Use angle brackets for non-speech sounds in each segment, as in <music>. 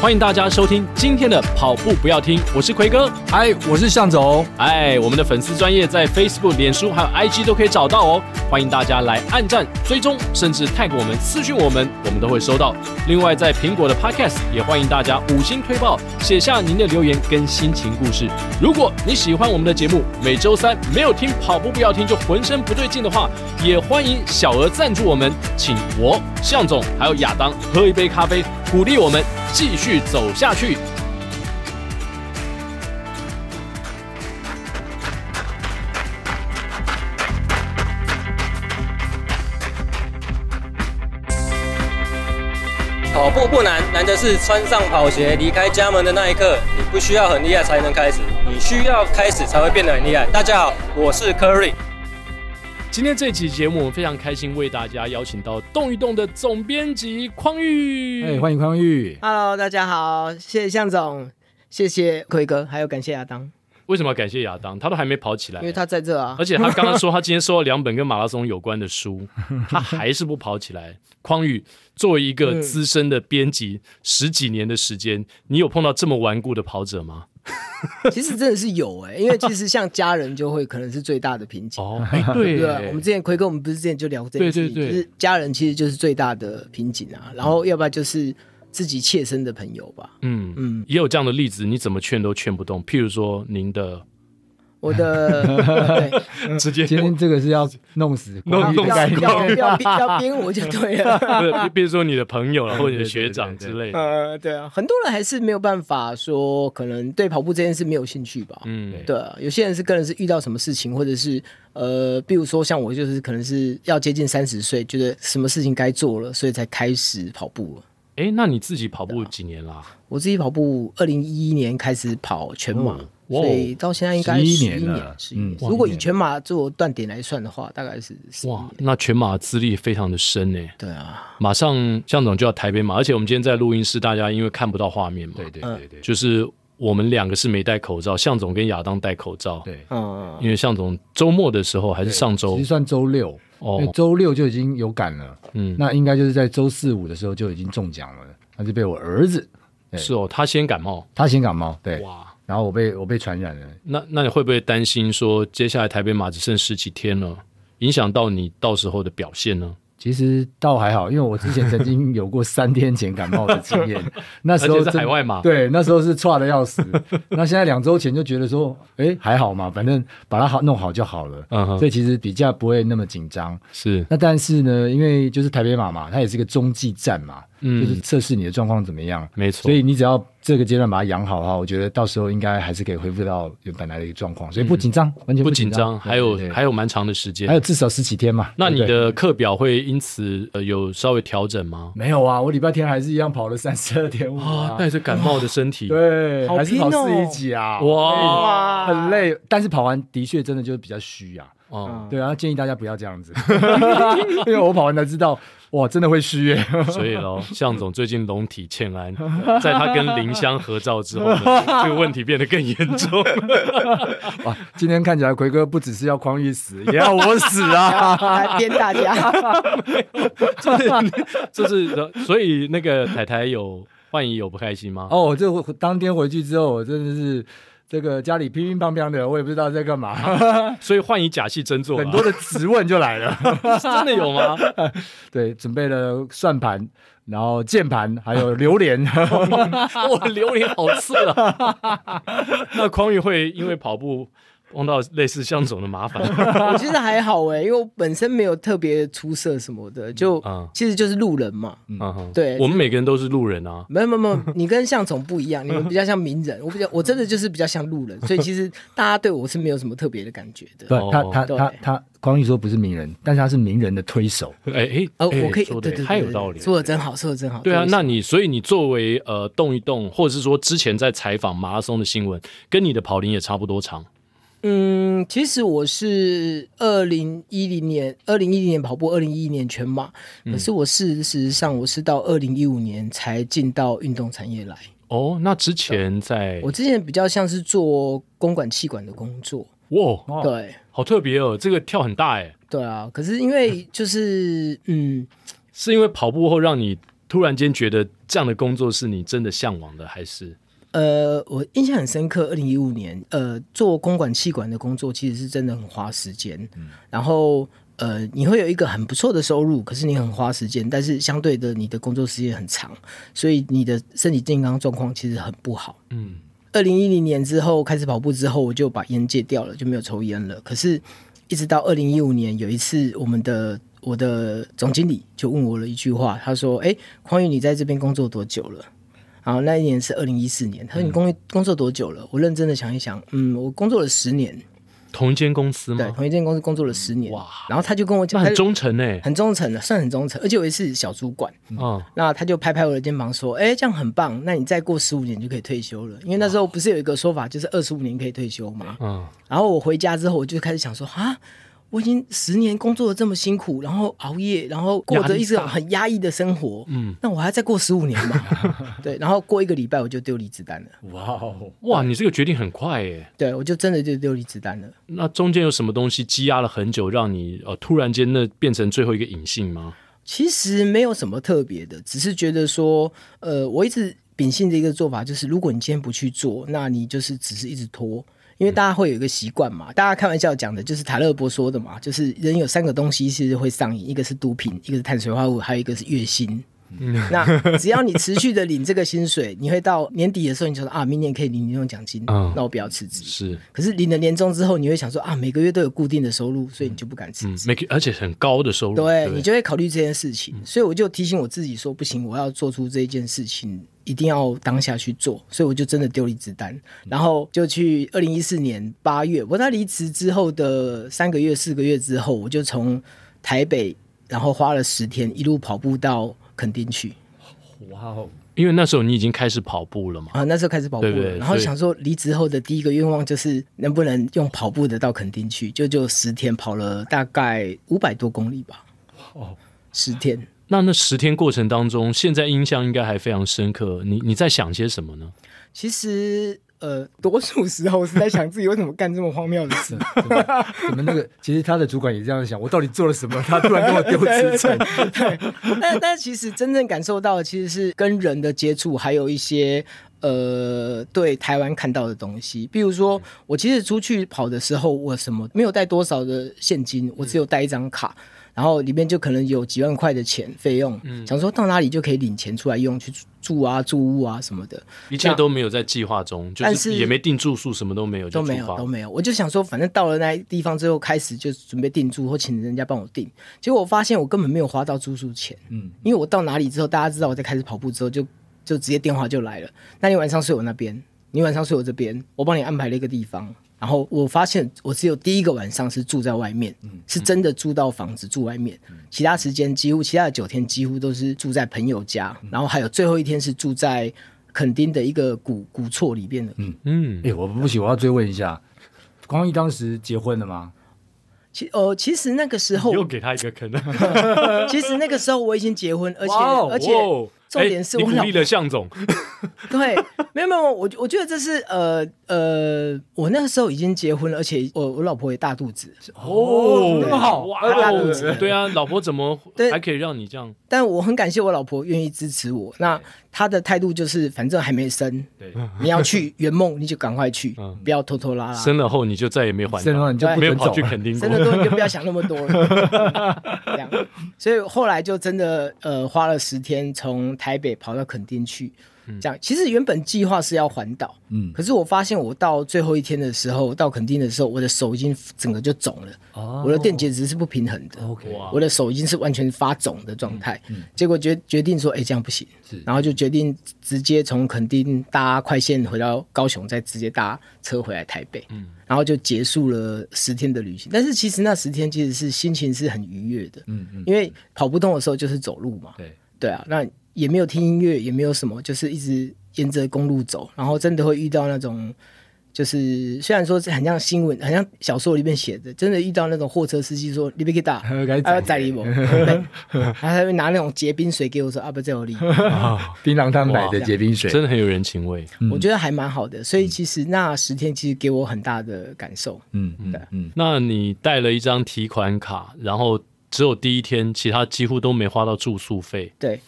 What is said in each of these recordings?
欢迎大家收听今天的跑步不要听，我是奎哥，嗨，我是向总，哎，我们的粉丝专业在 Facebook、脸书还有 IG 都可以找到哦，欢迎大家来按赞、追踪，甚至 tag 我们、私讯我们，我们都会收到。另外，在苹果的 Podcast 也欢迎大家五星推爆，写下您的留言跟心情故事。如果你喜欢我们的节目，每周三没有听跑步不要听就浑身不对劲的话，也欢迎小额赞助我们，请我向总还有亚当喝一杯咖啡，鼓励我们继续走下去。是穿上跑鞋离开家门的那一刻。你不需要很厉害才能开始，你需要开始才会变得很厉害。大家好，我是 Curry。今天这期节目，我们非常开心为大家邀请到动一动的总编辑匡玉。哎，欢迎匡玉。Hello，大家好，谢谢向总，谢谢奎哥，还有感谢亚当。为什么要感谢亚当？他都还没跑起来，因为他在这啊。而且他刚刚说他今天收了两本跟马拉松有关的书，<laughs> 他还是不跑起来。匡宇作为一个资深的编辑，嗯、十几年的时间，你有碰到这么顽固的跑者吗？<laughs> 其实真的是有哎、欸，因为其实像家人就会可能是最大的瓶颈哦。<laughs> 哎，对，对，我们之前奎哥，我们不是之前就聊过这件事情，对对对，就是家人其实就是最大的瓶颈啊。然后要不然就是自己切身的朋友吧。嗯嗯，也有这样的例子，你怎么劝都劝不动。譬如说您的。我的 <laughs> 对，直接今天这个是要弄死，弄弄死，要要要编我就对了。不，比如说你的朋友，或者你的学长之类的。呃，对啊，很多人还是没有办法说，可能对跑步这件事没有兴趣吧。嗯，对啊，有些人是个人是遇到什么事情，或者是呃，比如说像我，就是可能是要接近三十岁，觉得什么事情该做了，所以才开始跑步了。哎，那你自己跑步几年啦？我自己跑步，二零一一年开始跑全马。所以到现在应该十一年了。嗯，如果以全马做断点来算的话，大概是哇，那全马资历非常的深呢。对啊，马上向总就要台北马，而且我们今天在录音室，大家因为看不到画面嘛，对对对对，就是我们两个是没戴口罩，向总跟亚当戴口罩。对，嗯，因为向总周末的时候还是上周，其实算周六哦，周六就已经有感了。嗯，那应该就是在周四五的时候就已经中奖了，那就被我儿子。是哦，他先感冒，他先感冒，对哇。然后我被我被传染了，那那你会不会担心说，接下来台北马只剩十几天了，影响到你到时候的表现呢？其实倒还好，因为我之前曾经有过三天前感冒的经验，<laughs> 那时候是海外嘛，对，那时候是差的要死。<laughs> 那现在两周前就觉得说，哎，还好嘛，反正把它好弄好就好了。嗯哼，所以其实比较不会那么紧张。是，那但是呢，因为就是台北马嘛，它也是一个中继站嘛，嗯，就是测试你的状况怎么样。没错，所以你只要。这个阶段把它养好的话，我觉得到时候应该还是可以恢复到原本来的一个状况，所以不紧张，完全不紧张。还有还有蛮长的时间，还有至少十几天嘛。那你的课表会因此呃有稍微调整吗？没有啊，我礼拜天还是一样跑了三十二点五啊。带着感冒的身体，<laughs> 对，还是跑四一几啊？哇，很累，但是跑完的确真的就是比较虚啊。哦，对啊，建议大家不要这样子，<laughs> 因为我跑完才知道。哇，真的会虚耶！所以喽，向总最近龙体欠安，在他跟林香合照之后呢，这个问题变得更严重。<laughs> 哇，今天看起来奎哥不只是要匡玉死，也要我死啊！<laughs> 来编大家，就是就是，所以那个太太有幻影有不开心吗？哦，这当天回去之后，我真的是。这个家里乒乒乓乓的，我也不知道在干嘛，<laughs> 所以换以假戏真做，很多的质问就来了，<laughs> 真的有吗？<laughs> 对，准备了算盘，然后键盘，还有榴莲，哇，榴莲好吃啊！那匡玉会因为跑步。碰到类似向总的麻烦，<laughs> 我其实还好哎，因为我本身没有特别出色什么的，就其实就是路人嘛。嗯，对，我们每个人都是路人啊。没有没有没有，你跟向总不一样，你们比较像名人，我比较 <laughs> 我真的就是比较像路人，所以其实大家对我是没有什么特别的感觉的。对，他他他他，光玉说不是名人，但是他是名人的推手。哎哎，呃，我可以说的太有道理，说的真好，说的真好。对啊，那你所以你作为呃动一动，或者是说之前在采访马拉松的新闻，跟你的跑龄也差不多长。嗯，其实我是二零一零年，二零一零年跑步，二零一一年全马。嗯、可是我事实上我是到二零一五年才进到运动产业来。哦，那之前在？我之前比较像是做公管气管的工作。哇，对，好特别哦，这个跳很大哎。对啊，可是因为就是嗯，是因为跑步后让你突然间觉得这样的工作是你真的向往的，还是？呃，我印象很深刻，二零一五年，呃，做公管气管的工作其实是真的很花时间，嗯、然后呃，你会有一个很不错的收入，可是你很花时间，但是相对的，你的工作时间很长，所以你的身体健康状况其实很不好。嗯，二零一零年之后开始跑步之后，我就把烟戒掉了，就没有抽烟了。可是，一直到二零一五年有一次，我们的我的总经理就问我了一句话，他说：“哎，匡宇，你在这边工作多久了？”然后那一年是二零一四年，他说：“你工工作多久了？”嗯、我认真的想一想，嗯，我工作了十年，同一间公司吗？对，同一间公司工作了十年。哇！然后他就跟我讲，很忠诚诶，很忠诚的，算很忠诚。而且我也是小主管，嗯，嗯那他就拍拍我的肩膀说：“哎，这样很棒，那你再过十五年就可以退休了。”因为那时候不是有一个说法，就是二十五年可以退休吗？嗯。然后我回家之后，我就开始想说啊。我已经十年工作的这么辛苦，然后熬夜，然后过着一种很压抑的生活。嗯，那我还要再过十五年嘛？<laughs> 对，然后过一个礼拜我就丢离职单了。哇哦，哇，你这个决定很快耶！对，我就真的就丢离职单了。那中间有什么东西积压了很久，让你呃突然间那变成最后一个隐性吗？其实没有什么特别的，只是觉得说，呃，我一直秉性的一个做法就是，如果你今天不去做，那你就是只是一直拖。因为大家会有一个习惯嘛，大家开玩笑讲的就是塔勒伯说的嘛，就是人有三个东西是会上瘾，一个是毒品，一个是碳水化合物，还有一个是月薪。嗯、<laughs> 那只要你持续的领这个薪水，<laughs> 你会到年底的时候，你就说啊，明年可以领年终奖金，嗯、那我不要辞职。是，可是领了年终之后，你会想说啊，每个月都有固定的收入，所以你就不敢辞职。每个、嗯、而且很高的收入，对，对你就会考虑这件事情。所以我就提醒我自己说，不行，我要做出这一件事情，一定要当下去做。所以我就真的丢离子弹，然后就去二零一四年八月，我在离职之后的三个月、四个月之后，我就从台北，然后花了十天一路跑步到垦丁去。哇哦！因为那时候你已经开始跑步了嘛？啊，那时候开始跑步了，对对，然后想说离职后的第一个愿望就是能不能用跑步的到垦丁去，就就十天跑了大概五百多公里吧。哦，十天。那那十天过程当中，现在印象应该还非常深刻。你你在想些什么呢？其实。呃，多数时候是在想自己为什么干这么荒谬的事。<laughs> 我们那个？其实他的主管也这样想，我到底做了什么？他突然跟我丢职称。<laughs> 对，但但其实真正感受到的其实是跟人的接触，还有一些呃，对台湾看到的东西。比如说，我其实出去跑的时候，我什么没有带多少的现金，我只有带一张卡。然后里面就可能有几万块的钱费用，嗯，想说到哪里就可以领钱出来用，去住啊、住屋啊什么的，一切都没有在计划中，就是也没订住宿，什么都没有，都没有，都没有。我就想说，反正到了那地方之后，开始就准备订住或请人家帮我订。结果我发现我根本没有花到住宿钱，嗯，因为我到哪里之后，大家知道我在开始跑步之后，就就直接电话就来了。那你晚上睡我那边，你晚上睡我这边，我帮你安排了一个地方。然后我发现，我只有第一个晚上是住在外面，嗯、是真的租到房子住外面。嗯、其他时间几乎，其他的九天几乎都是住在朋友家。嗯、然后还有最后一天是住在垦丁的一个古古厝里边的。嗯嗯，哎、欸，我不行，我要追问一下，匡义当时结婚了吗？其呃，其实那个时候又给他一个坑。<laughs> 其实那个时候我已经结婚，而且哇而且。哇重点是我鼓励了向总，<laughs> 对，没有没有，我我觉得这是呃呃，我那个时候已经结婚了，而且我我老婆也大肚子哦，那么好哇，大肚子，对啊，老婆怎么还可以让你这样？但我很感谢我老婆愿意支持我，那她的态度就是反正还没生，对，你要去圆梦你就赶快去，不要拖拖拉拉。生了后你就再也没还，生了你就没有跑去肯定，生了多你就不要想那么多了，<laughs> 这样。所以后来就真的呃花了十天从。台北跑到垦丁去，这样。其实原本计划是要环岛，嗯，可是我发现我到最后一天的时候，到垦丁的时候，我的手已经整个就肿了，哦，我的电解质是不平衡的，OK，我的手已经是完全发肿的状态，嗯，结果决决定说，哎，这样不行，是，然后就决定直接从垦丁搭快线回到高雄，再直接搭车回来台北，嗯，然后就结束了十天的旅行。但是其实那十天其实是心情是很愉悦的，嗯嗯，因为跑不动的时候就是走路嘛，对，对啊，那。也没有听音乐，也没有什么，就是一直沿着公路走，然后真的会遇到那种，就是虽然说是很像新闻，很像小说里面写的，真的遇到那种货车司机说你别给打，<laughs> 还要载你不？他还 <laughs> 会拿那种结冰水给我说啊，不在我里，槟榔摊买的结冰水，真的很有人情味，我觉得还蛮好的。所以其实那十天其实给我很大的感受。嗯嗯嗯。那你带了一张提款卡，然后只有第一天，其他几乎都没花到住宿费。对。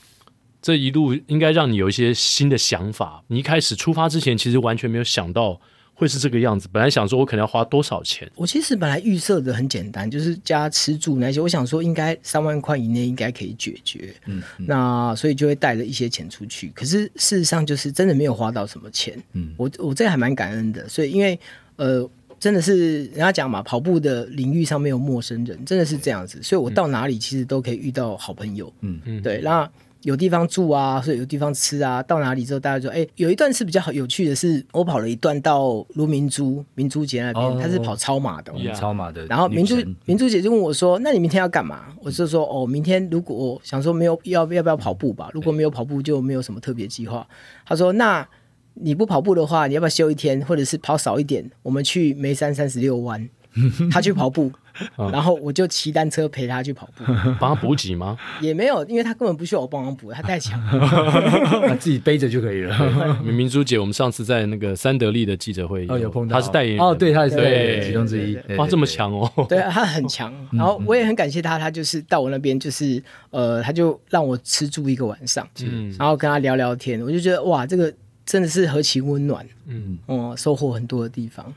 这一路应该让你有一些新的想法。你一开始出发之前，其实完全没有想到。会是这个样子。本来想说，我可能要花多少钱？我其实本来预设的很简单，就是加吃住那些。我想说，应该三万块以内应该可以解决。嗯，嗯，那所以就会带着一些钱出去。可是事实上，就是真的没有花到什么钱。嗯，我我这还蛮感恩的。所以，因为呃，真的是人家讲嘛，跑步的领域上没有陌生人，真的是这样子。所以我到哪里其实都可以遇到好朋友。嗯嗯，对，那。有地方住啊，所以有地方吃啊。到哪里之后，大家说：“哎、欸，有一段是比较好有趣的是，我跑了一段到卢明珠明珠姐那边，哦、他是跑超马的，超马的。然后明珠明珠姐就问我说：‘那你明天要干嘛？’我就说：‘哦，明天如果想说没有要要不要跑步吧？如果没有跑步，就没有什么特别计划。’他说：‘那你不跑步的话，你要不要休一天，或者是跑少一点？我们去眉山三十六弯。<laughs> ’他去跑步。”然后我就骑单车陪他去跑步，<laughs> 帮他补给吗？也没有，因为他根本不需要我帮忙补，他太强了，他 <laughs> 自己背着就可以了。<laughs> 明明珠姐，我们上次在那个三得利的记者会，哦，有碰到，他是代言人哦，对，他也是其中之一。哇，这么强哦！对，他很强。然后我也很感谢他，他就是到我那边，就是呃，他就让我吃住一个晚上，嗯，然后跟他聊聊天，我就觉得哇，这个真的是何其温暖，嗯，哦，收获很多的地方。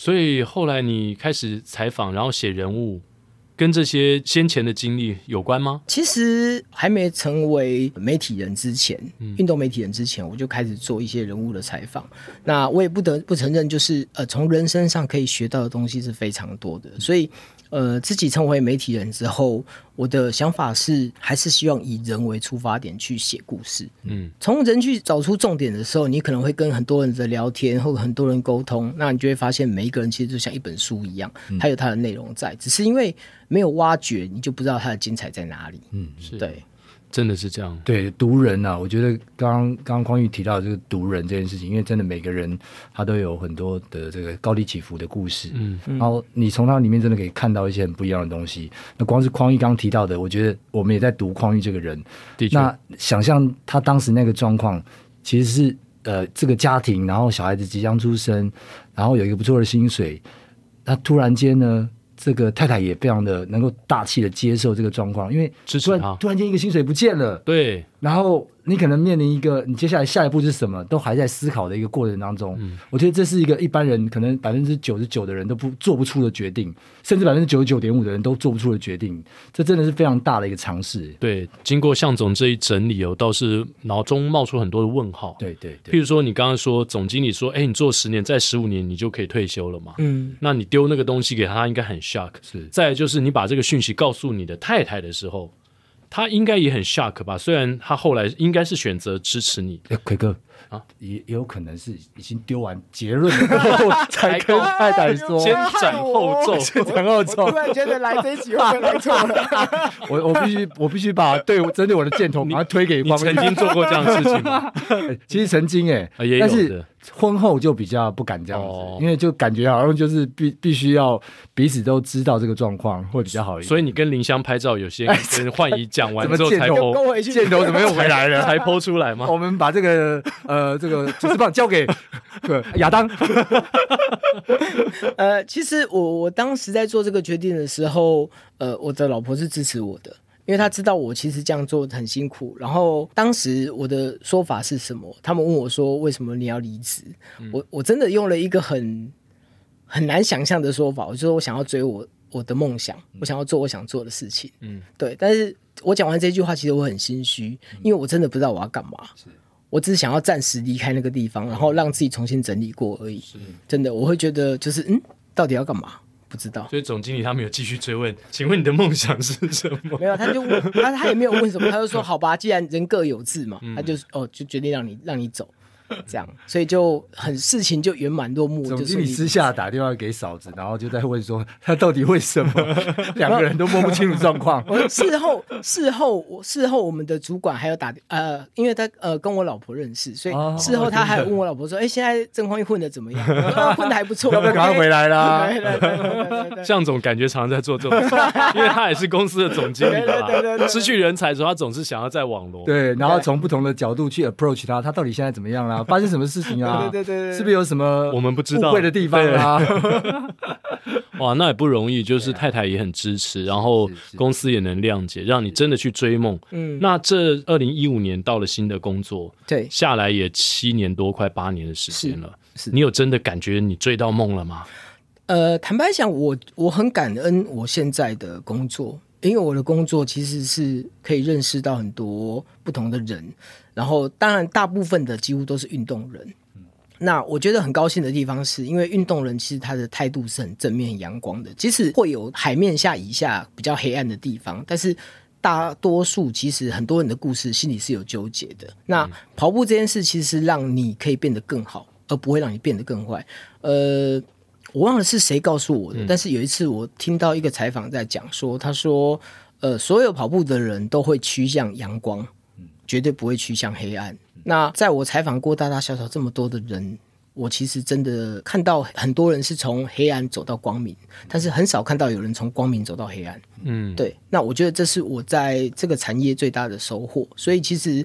所以后来你开始采访，然后写人物，跟这些先前的经历有关吗？其实还没成为媒体人之前，嗯、运动媒体人之前，我就开始做一些人物的采访。那我也不得不承认，就是呃，从人身上可以学到的东西是非常多的。所以。呃，自己成为媒体人之后，我的想法是，还是希望以人为出发点去写故事。嗯，从人去找出重点的时候，你可能会跟很多人的聊天，或者很多人沟通，那你就会发现，每一个人其实就像一本书一样，它有它的内容在，只是因为没有挖掘，你就不知道它的精彩在哪里。嗯，是对。真的是这样，对，读人啊，我觉得刚刚刚匡玉提到这个读人这件事情，因为真的每个人他都有很多的这个高低起伏的故事，嗯，然后你从他里面真的可以看到一些很不一样的东西。那光是匡玉刚刚提到的，我觉得我们也在读匡玉这个人，的确，那想象他当时那个状况，其实是呃这个家庭，然后小孩子即将出生，然后有一个不错的薪水，那突然间呢？这个太太也非常的能够大气的接受这个状况，因为突然突然间一个薪水不见了，对，然后。你可能面临一个，你接下来下一步是什么，都还在思考的一个过程当中。嗯，我觉得这是一个一般人可能百分之九十九的人都不做不出的决定，甚至百分之九十九点五的人都做不出的决定。这真的是非常大的一个尝试。对，经过向总这一整理哦，倒是脑中冒出很多的问号。对对对，譬如说你刚刚说总经理说，哎，你做十年，再十五年你就可以退休了嘛？嗯，那你丢那个东西给他，他应该很 shock。是，再来就是你把这个讯息告诉你的太太的时候。他应该也很 shock 吧？虽然他后来应该是选择支持你。哎，奎哥啊，也也有可能是已经丢完结论了，<laughs> 才跟太太说，先斩后奏，先斩后奏。突然觉得来这一集会不会来错了？<laughs> 我我必须我必须把对针对我的箭头把它推给你。曾经做过这样的事情吗？<laughs> 其实曾经哎，也有的。婚后就比较不敢这样子，哦、因为就感觉好像就是必必须要彼此都知道这个状况会比较好一点。所以你跟林香拍照，有些人焕仪讲完之后才 po，箭头怎么又回来了？<laughs> 才 po 出来吗？我们把这个呃这个主持棒交给 <laughs> 亚当。<laughs> 呃，其实我我当时在做这个决定的时候，呃，我的老婆是支持我的。因为他知道我其实这样做很辛苦，然后当时我的说法是什么？他们问我说：“为什么你要离职？”嗯、我我真的用了一个很很难想象的说法，我就说我想要追我我的梦想，我想要做我想做的事情。嗯，对。但是我讲完这句话，其实我很心虚，因为我真的不知道我要干嘛。是我只是想要暂时离开那个地方，然后让自己重新整理过而已。是真的，我会觉得就是嗯，到底要干嘛？不知道，所以总经理他没有继续追问，<laughs> 请问你的梦想是什么？没有，他就问他，他也没有问什么，他就说 <laughs> 好吧，既然人各有志嘛，嗯、他就哦就决定让你让你走。<laughs> 这样，所以就很事情就圆满落幕。总经理私下打电话给嫂子，然后就在问说他到底为什么 <laughs> 两个人都摸不清楚状况。<laughs> 事后事后我事后我们的主管还有打呃，因为他呃跟我老婆认识，所以事后他还问我老婆说：“哎，现在郑匡玉混的怎么样？混的还不错，要不要赶快回来啦？”向总感觉常常在做这种事，因为他也是公司的总经理嘛。失去人才的时候，他总是想要在网罗。对，然后从不同的角度去 approach 他，他到底现在怎么样啦？发生什么事情啊？<laughs> 对对对，是不是有什么我们不知道误会的地方啊？<laughs> 哇，那也不容易，就是太太也很支持，然后公司也能谅解，让你真的去追梦。嗯，那这二零一五年到了新的工作，对，下来也七年多，快八年的时间了。是，你有真的感觉你追到梦了吗？呃，坦白讲，我我很感恩我现在的工作，因为我的工作其实是可以认识到很多不同的人，然后当然大部分的几乎都是运动人。那我觉得很高兴的地方是，因为运动人其实他的态度是很正面、阳光的，即使会有海面下以下比较黑暗的地方，但是大多数其实很多人的故事心里是有纠结的。那跑步这件事其实是让你可以变得更好，而不会让你变得更坏。呃。我忘了是谁告诉我的，嗯、但是有一次我听到一个采访在讲说，他说，呃，所有跑步的人都会趋向阳光，绝对不会趋向黑暗。嗯、那在我采访过大大小小这么多的人，我其实真的看到很多人是从黑暗走到光明，但是很少看到有人从光明走到黑暗。嗯，对。那我觉得这是我在这个产业最大的收获。所以其实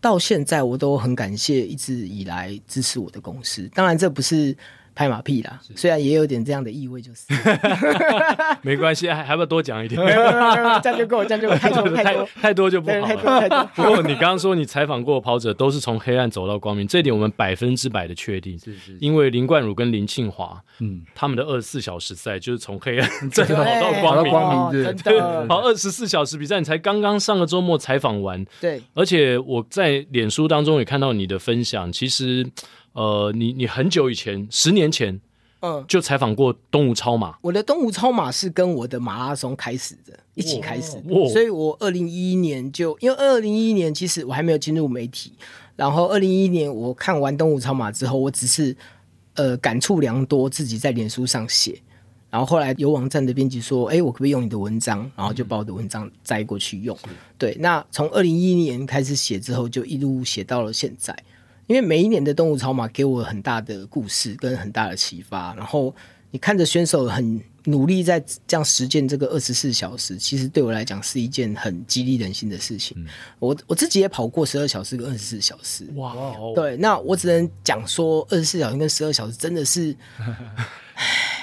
到现在我都很感谢一直以来支持我的公司。当然，这不是。拍马屁啦，虽然也有点这样的意味，就是。<laughs> 没关系，还还要多讲一点，这样就够，<laughs> 这样就够，太多太多。太多就不好了。<laughs> 不过你刚刚说你采访过的跑者都是从黑暗走到光明，这点我们百分之百的确定，是是，因为林冠儒跟林庆华，嗯，他们的二十四小时赛就是从黑暗再跑到光明，光明真的。跑二十四小时比赛，你才刚刚上个周末采访完，对，而且我在脸书当中也看到你的分享，其实。呃，你你很久以前，十年前，嗯，就采访过东吴超马。我的东吴超马是跟我的马拉松开始的，一起开始的，所以我二零一一年就，因为二零一一年其实我还没有进入媒体，然后二零一一年我看完东吴超马之后，我只是呃感触良多，自己在脸书上写，然后后来有网站的编辑说，哎，我可不可以用你的文章？然后就把我的文章摘过去用。嗯、对，那从二零一一年开始写之后，就一路写到了现在。因为每一年的动物超马给我很大的故事跟很大的启发，然后你看着选手很努力在这样实践这个二十四小时，其实对我来讲是一件很激励人心的事情。嗯、我我自己也跑过十二小时跟二十四小时，哇哦！对，那我只能讲说二十四小时跟十二小时真的是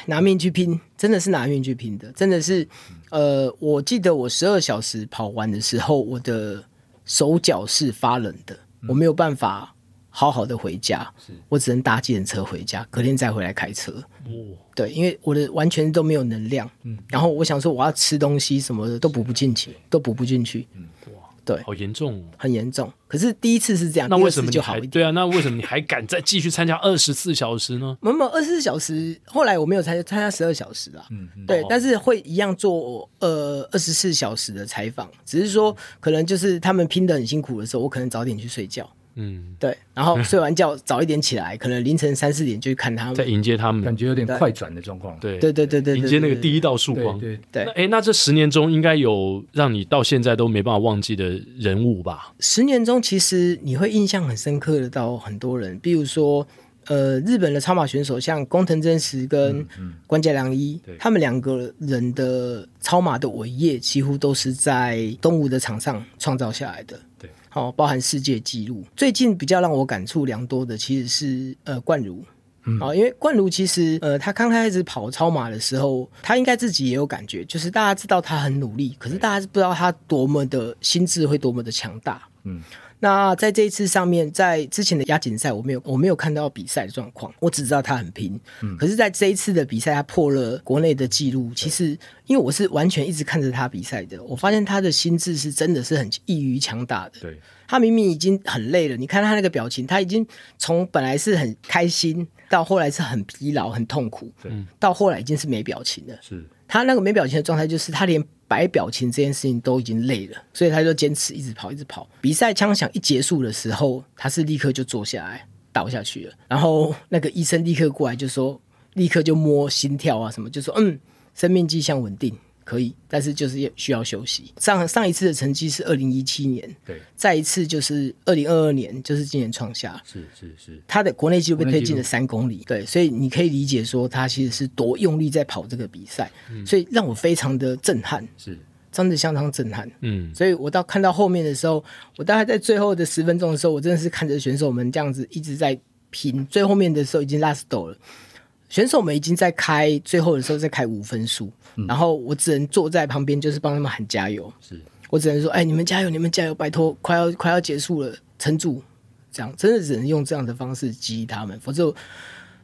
拿命去拼，真的是拿命去拼的，真的是。呃，我记得我十二小时跑完的时候，我的手脚是发冷的，我没有办法。好好的回家，我只能搭计程车回家，隔天再回来开车。哦，对，因为我的完全都没有能量。嗯，然后我想说我要吃东西什么的都补不进去，都补不进去。嗯，哇，对，好严重哦，很严重。可是第一次是这样，那为什么就好一点？对啊，那为什么你还敢再继续参加二十四小时呢？<laughs> 没有，二十四小时，后来我没有参加参加十二小时啊。嗯，对，但是会一样做呃二十四小时的采访，只是说可能就是他们拼得很辛苦的时候，我可能早点去睡觉。嗯，对，然后 <laughs> 睡完觉早一点起来，可能凌晨三四点就去看他们，在迎接他们，感觉有点快转的状况。对，对，对，对，对，迎接那个第一道曙光。对，对，哎，那这十年中应该有让你到现在都没办法忘记的人物吧？十年中，其实你会印象很深刻的到很多人，比如说，呃，日本的超马选手像工藤真实跟关家良一，嗯嗯、他们两个人的超马的伟业几乎都是在东吴的场上创造下来的。对。好，包含世界纪录。最近比较让我感触良多的，其实是呃冠如，啊、嗯，因为冠如其实呃他刚开始跑超马的时候，他应该自己也有感觉，就是大家知道他很努力，可是大家不知道他多么的心智会多么的强大，嗯。那在这一次上面，在之前的亚锦赛，我没有我没有看到比赛的状况，我只知道他很拼。嗯，可是在这一次的比赛，他破了国内的纪录。其实，因为我是完全一直看着他比赛的，我发现他的心智是真的是很异于强大的。对，他明明已经很累了，你看他那个表情，他已经从本来是很开心，到后来是很疲劳、很痛苦，对，到后来已经是没表情了。是，他那个没表情的状态，就是他连。摆表情这件事情都已经累了，所以他就坚持一直跑，一直跑。比赛枪响一结束的时候，他是立刻就坐下来倒下去了。然后那个医生立刻过来就说，立刻就摸心跳啊什么，就说嗯，生命迹象稳定。可以，但是就是需要休息。上上一次的成绩是二零一七年，对，再一次就是二零二二年，就是今年创下，是是是，他的国内纪录被推进了三公里，对，所以你可以理解说他其实是多用力在跑这个比赛，嗯、所以让我非常的震撼，是。真的相当震撼，嗯，所以我到看到后面的时候，我大概在最后的十分钟的时候，我真的是看着选手们这样子一直在拼，最后面的时候已经 last 了。选手们已经在开最后的时候在开五分数，嗯、然后我只能坐在旁边，就是帮他们喊加油。是我只能说，哎，你们加油，你们加油，拜托，快要快要结束了，撑住，这样真的只能用这样的方式激励他们，否则。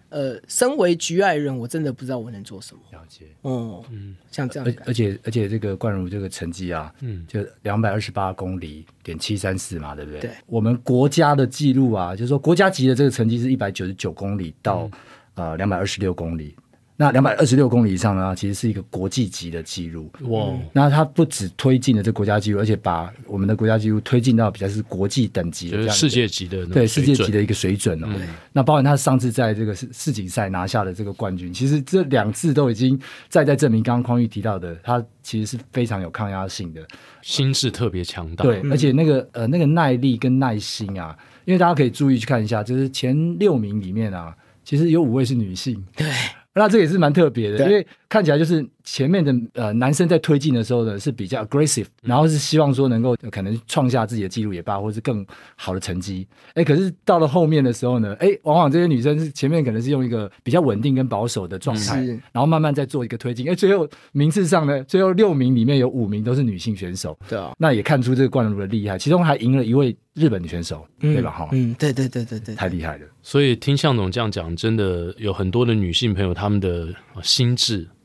呃，身为局外人，我真的不知道我能做什么。了解，哦，嗯，像这样而，而且而且这个冠如这个成绩啊，嗯，就两百二十八公里点七三四嘛，对不对？对。我们国家的记录啊，就是说国家级的这个成绩是一百九十九公里到、嗯、呃两百二十六公里。那两百二十六公里以上呢，其实是一个国际级的记录。哇！那它不止推进了这国家纪录，而且把我们的国家纪录推进到比较是国际等级的，就是世界级的对世界级的一个水准哦。嗯、那包含他上次在这个世世锦赛拿下的这个冠军，其实这两次都已经再再证明，刚刚匡玉提到的，他其实是非常有抗压性的，心智特别强大。对，而且那个呃那个耐力跟耐心啊，因为大家可以注意去看一下，就是前六名里面啊，其实有五位是女性。对。那这也是蛮特别的，因为看起来就是前面的呃男生在推进的时候呢是比较 aggressive，然后是希望说能够可能创下自己的记录也罢，或是更好的成绩。哎，可是到了后面的时候呢，哎，往往这些女生是前面可能是用一个比较稳定跟保守的状态，然后慢慢再做一个推进。哎，最后名次上呢，最后六名里面有五名都是女性选手，对啊，那也看出这个冠儒的厉害，其中还赢了一位日本的选手，嗯、对吧？哈，嗯，对对对对对，太厉害了。所以听向总这样讲，真的有很多的女性朋友，她们的心智哦，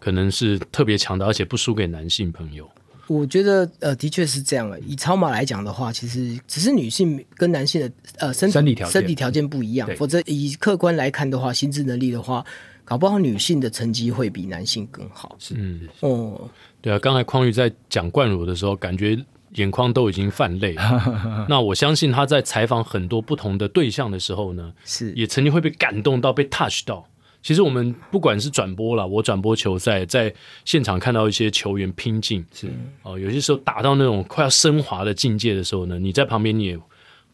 可能是特别强的，而且不输给男性朋友。我觉得呃，的确是这样了。以超马来讲的话，其实只是女性跟男性的呃身体身体条件身体条件不一样，否则以客观来看的话，心智能力的话，搞不好女性的成绩会比男性更好。是，哦，对啊。刚才匡宇在讲冠儒的时候，感觉。眼眶都已经泛泪了。<laughs> 那我相信他在采访很多不同的对象的时候呢，是也曾经会被感动到，被 touch 到。其实我们不管是转播啦，我转播球赛，在现场看到一些球员拼劲，是哦、呃，有些时候打到那种快要升华的境界的时候呢，你在旁边你也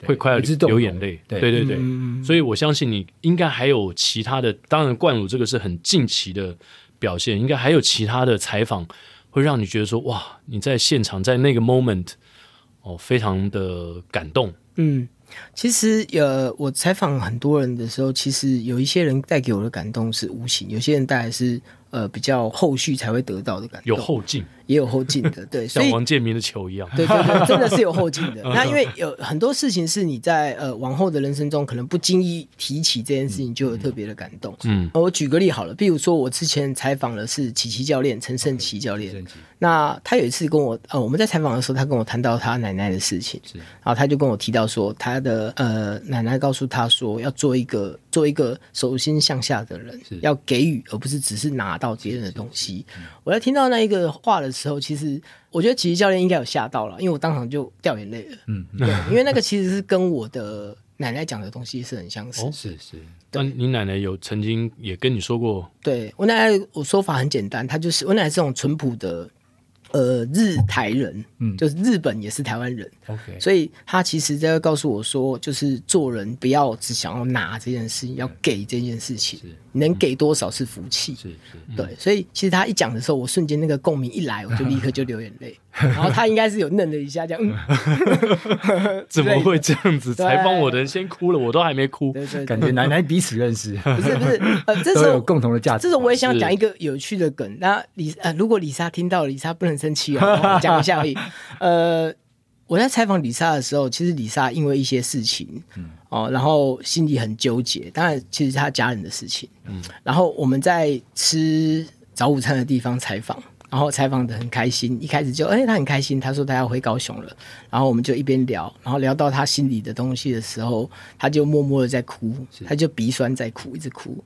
会快要流眼泪。对对对所以我相信你应该还有其他的，当然冠儒这个是很近期的表现，应该还有其他的采访。会让你觉得说哇，你在现场在那个 moment 哦，非常的感动。嗯，其实呃，我采访很多人的时候，其实有一些人带给我的感动是无形，有些人带来是呃比较后续才会得到的感动，有后劲。也有后劲的，对，<laughs> 像王建民的球一样，对对对，<laughs> 真的是有后劲的。那因为有很多事情是你在呃往后的人生中，可能不经意提起这件事情，就有特别的感动。嗯，我举个例好了，比如说我之前采访的是琪琪教练，陈胜奇教练。那他有一次跟我呃，我们在采访的时候，他跟我谈到他奶奶的事情，是然后他就跟我提到说，他的呃奶奶告诉他说，要做一个做一个手心向下的人，要给予，而不是只是拿到别人的东西。我在听到那一个话的时候，其实我觉得其实教练应该有吓到了，因为我当场就掉眼泪了。嗯，对，因为那个其实是跟我的奶奶讲的东西是很相似。哦，是是。那你奶奶有曾经也跟你说过？对，我奶奶，我说法很简单，她就是我奶奶是这种淳朴的。呃，日台人，嗯，就是日本也是台湾人，OK，所以他其实在告诉我说，就是做人不要只想要拿这件事情，要给这件事情，能给多少是福气，是是，对，所以其实他一讲的时候，我瞬间那个共鸣一来，我就 <laughs> 立刻就流眼泪，然后他应该是有愣了一下，这样，嗯，<laughs> 怎么会这样子？采访我的人先哭了，我都还没哭，<laughs> 感觉奶奶彼此认识，不是不是，呃，这是有共同的价值，这是我也想讲一个有趣的梗，那李呃，如果李莎听到了，李莎不能。生气哦，讲一下而已。呃，我在采访李莎的时候，其实李莎因为一些事情，嗯，哦，然后心里很纠结。当然，其实是他家人的事情，嗯。然后我们在吃早午餐的地方采访，然后采访的很开心。一开始就，哎，他很开心，他说他要回高雄了。然后我们就一边聊，然后聊到他心里的东西的时候，他就默默的在哭，他就鼻酸在哭，一直哭。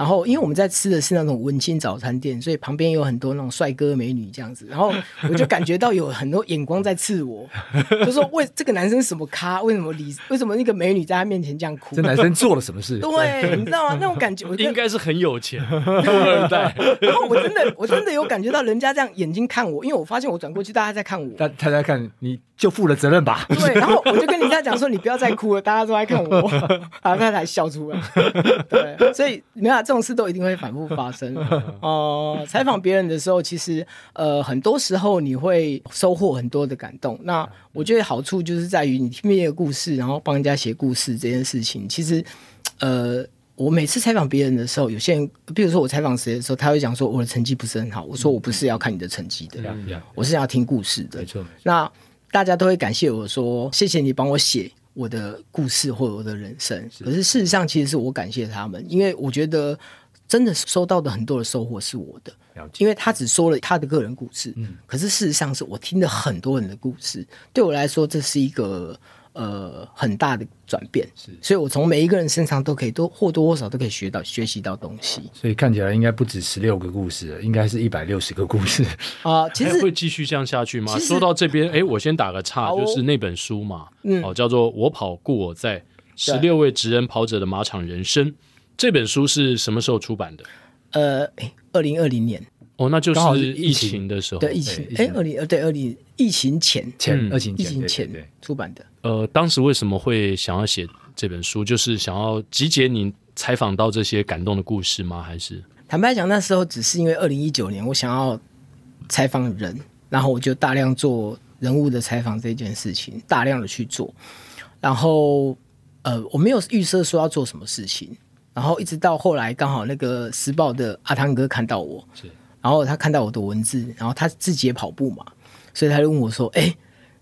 然后，因为我们在吃的是那种文青早餐店，所以旁边有很多那种帅哥美女这样子。然后我就感觉到有很多眼光在刺我，<laughs> 就说为这个男生什么咖？为什么李？为什么那个美女在他面前这样哭？这男生做了什么事？<laughs> 对，你知道吗？那种感觉，我应该是很有钱，<laughs> 富二代。然后我真的，我真的有感觉到人家这样眼睛看我，因为我发现我转过去，大家在看我。大他在看你。就负了责任吧。对，然后我就跟李莎讲说：“你不要再哭了，大家都在看我。<laughs> ”然后他才笑出来。<laughs> 对，所以没有这种事都一定会反复发生。<laughs> 哦、呃，采访别人的时候，其实呃很多时候你会收获很多的感动。那我觉得好处就是在于你听别人的故事，然后帮人家写故事这件事情，其实呃我每次采访别人的时候，有些人，比如说我采访谁的时候，他会讲说我的成绩不是很好。我说我不是要看你的成绩的，嗯、我是要听故事的。没错，那大家都会感谢我说，谢谢你帮我写我的故事或者我的人生。是可是事实上，其实是我感谢他们，因为我觉得真的收到的很多的收获是我的，因为他只说了他的个人故事，嗯、可是事实上是我听了很多人的故事，对我来说这是一个。呃，很大的转变，是，所以我从每一个人身上都可以多或多或少都可以学到学习到东西。所以看起来应该不止十六个故事，应该是一百六十个故事 <laughs> 啊。其实会继续这样下去吗？说到这边，哎，我先打个岔，哦、就是那本书嘛，嗯，哦，叫做《我跑故我在：十六位职人跑者的马场人生》。这本书是什么时候出版的？呃，哎，二零二零年。哦，那就是疫情的时候，对疫情，哎，二零呃，对二零疫情前前，疫情疫情前出版的。呃，当时为什么会想要写这本书？就是想要集结你采访到这些感动的故事吗？还是坦白讲，那时候只是因为二零一九年我想要采访人，然后我就大量做人物的采访这件事情，大量的去做。然后呃，我没有预设说要做什么事情，然后一直到后来刚好那个时报的阿汤哥看到我是。然后他看到我的文字，然后他自己也跑步嘛，所以他就问我说：“哎，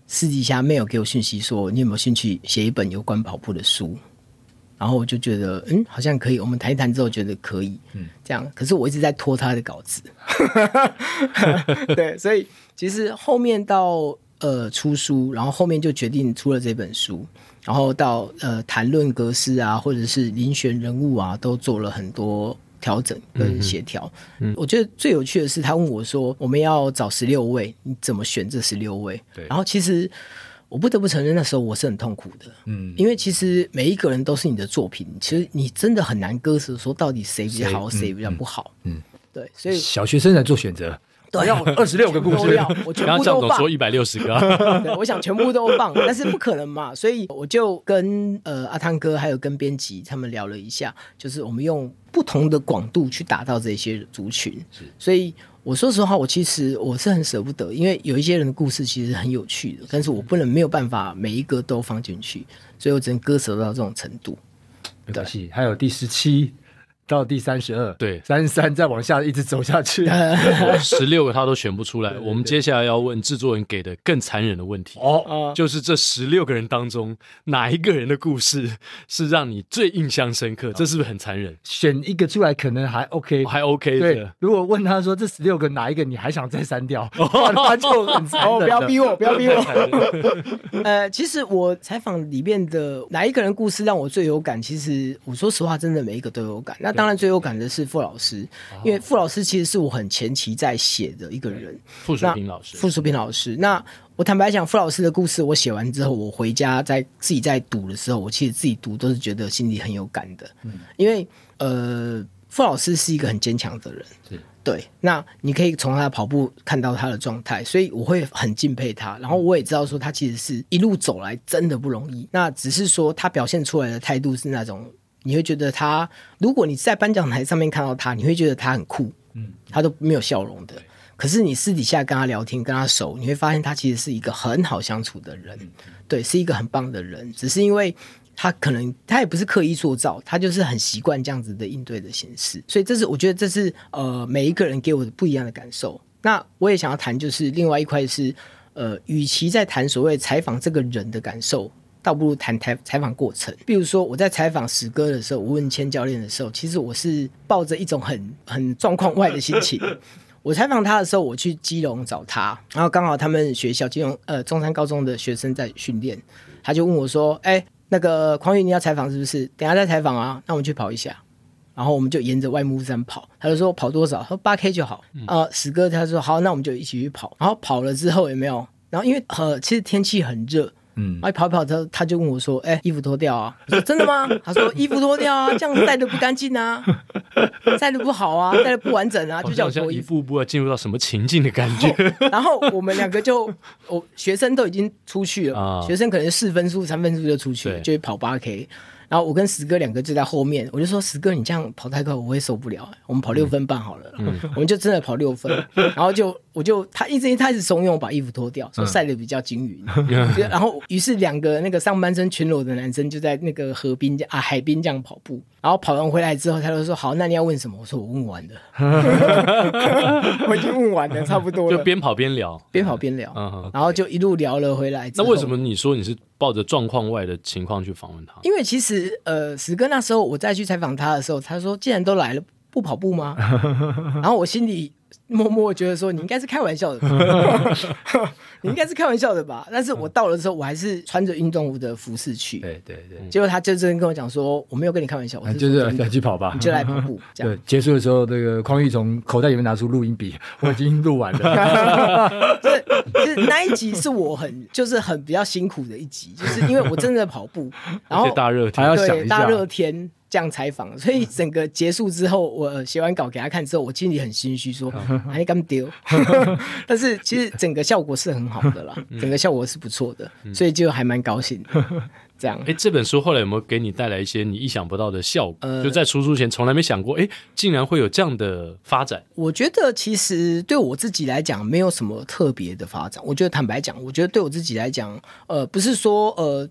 私底下没有给我讯息说你有没有兴趣写一本有关跑步的书？”然后我就觉得，嗯，好像可以。我们谈一谈之后觉得可以，嗯，这样。可是我一直在拖他的稿子，<laughs> 对，所以其实后面到呃出书，然后后面就决定出了这本书，然后到呃谈论格式啊，或者是遴选人物啊，都做了很多。调整跟协调，嗯，嗯，我觉得最有趣的是，他问我说：“我们要找十六位，你怎么选这十六位？”对，然后其实我不得不承认，那时候我是很痛苦的，嗯，因为其实每一个人都是你的作品，其实你真的很难割舍，说到底谁比较好，谁比较不好，嗯，对，所以小学生在做选择。都要二十六个故事，要我全部都放。说一百六十个，<laughs> 对，我想全部都放，但是不可能嘛，所以我就跟呃阿汤哥还有跟编辑他们聊了一下，就是我们用不同的广度去打造这些族群。是，所以我说实话，我其实我是很舍不得，因为有一些人的故事其实很有趣的，但是我不能没有办法每一个都放进去，所以我只能割舍到这种程度。没关系，还有第十七。到第三十二，对，三十三再往下一直走下去，<laughs> 十六个他都选不出来。我们接下来要问制作人给的更残忍的问题哦，就是这十六个人当中哪一个人的故事是让你最印象深刻？这是不是很残忍？选一个出来可能还 OK，还 OK。对，如果问他说这十六个哪一个你还想再删掉，<laughs> 他就很残忍。不要逼我，不要逼我。<laughs> 呃，其实我采访里面的哪一个人故事让我最有感？其实我说实话，真的每一个都有感。那当然最有感的是傅老师，因为傅老师其实是我很前期在写的一个人。傅淑平老师，傅淑平老师。那我坦白讲，傅老师的故事我写完之后，我回家在自己在读的时候，我其实自己读都是觉得心里很有感的。嗯，因为呃，傅老师是一个很坚强的人。是对。那你可以从他的跑步看到他的状态，所以我会很敬佩他。然后我也知道说他其实是一路走来真的不容易。那只是说他表现出来的态度是那种。你会觉得他，如果你在颁奖台上面看到他，你会觉得他很酷，嗯，他都没有笑容的。可是你私底下跟他聊天，跟他熟，你会发现他其实是一个很好相处的人，对，是一个很棒的人。只是因为他可能他也不是刻意塑造，他就是很习惯这样子的应对的形式。所以这是我觉得这是呃每一个人给我的不一样的感受。那我也想要谈，就是另外一块是呃，与其在谈所谓采访这个人的感受。倒不如谈采采访过程。比如说，我在采访史哥的时候，吴文谦教练的时候，其实我是抱着一种很很状况外的心情。<laughs> 我采访他的时候，我去基隆找他，然后刚好他们学校基隆呃中山高中的学生在训练，他就问我说：“哎、欸，那个匡宇你要采访是不是？等下再采访啊，那我们去跑一下。”然后我们就沿着外木山跑，他就说跑多少？他说八 K 就好。呃，史哥他说好，那我们就一起去跑。然后跑了之后也没有？然后因为呃其实天气很热。嗯，哎，跑跑他他就问我说：“哎、欸，衣服脱掉啊？”我说：“真的吗？” <laughs> 他说：“衣服脱掉啊，<laughs> 这样晒的不干净啊，<laughs> 晒的不好啊，晒的不完整啊，就叫脱衣服。”一步步要进入到什么情境的感觉。然后我们两个就，我学生都已经出去了，啊、学生可能四分数、三分数就出去了，对就跑八 K。然后我跟石哥两个就在后面，我就说石哥，你这样跑太快，我会受不了。我们跑六分半好了，嗯、我们就真的跑六分。然后就我就他一直一开始怂恿我把衣服脱掉，说晒得比较均匀。<laughs> 嗯、然后于是两个那个上半身全裸的男生就在那个河边啊海边这样跑步。然后跑完回来之后，他就说：“好，那你要问什么？”我说：“我问完了，<laughs> <laughs> 我已经问完了，差不多了。”就边跑边聊，边跑边聊，嗯、然后就一路聊了回来。那为什么你说你是抱着状况外的情况去访问他？因为其实呃，史哥那时候我再去采访他的时候，他说：“既然都来了，不跑步吗？”然后我心里。默默觉得说，你应该是开玩笑的，<laughs> <laughs> 你应该是开玩笑的吧？但是我到了之后，我还是穿着运动服的服饰去。对对对。结果他就真跟我讲说，我没有跟你开玩笑，我是就是要去跑吧，你就来跑步。<laughs> 这样。对，结束的时候，那个匡玉从口袋里面拿出录音笔，我已经录完了。就是就是那一集是我很就是很比较辛苦的一集，就是因为我真的跑步，然后大热天，还要想一下大热天。这样采访，所以整个结束之后，我写完稿给他看之后，我心里很心虚，说还敢丢。<laughs> 但是其实整个效果是很好的啦，整个效果是不错的，所以就还蛮高兴的。<laughs> 这样，哎，这本书后来有没有给你带来一些你意想不到的效果？呃、就在出书前从来没想过，哎，竟然会有这样的发展。我觉得其实对我自己来讲，没有什么特别的发展。我觉得坦白讲，我觉得对我自己来讲，呃，不是说呃。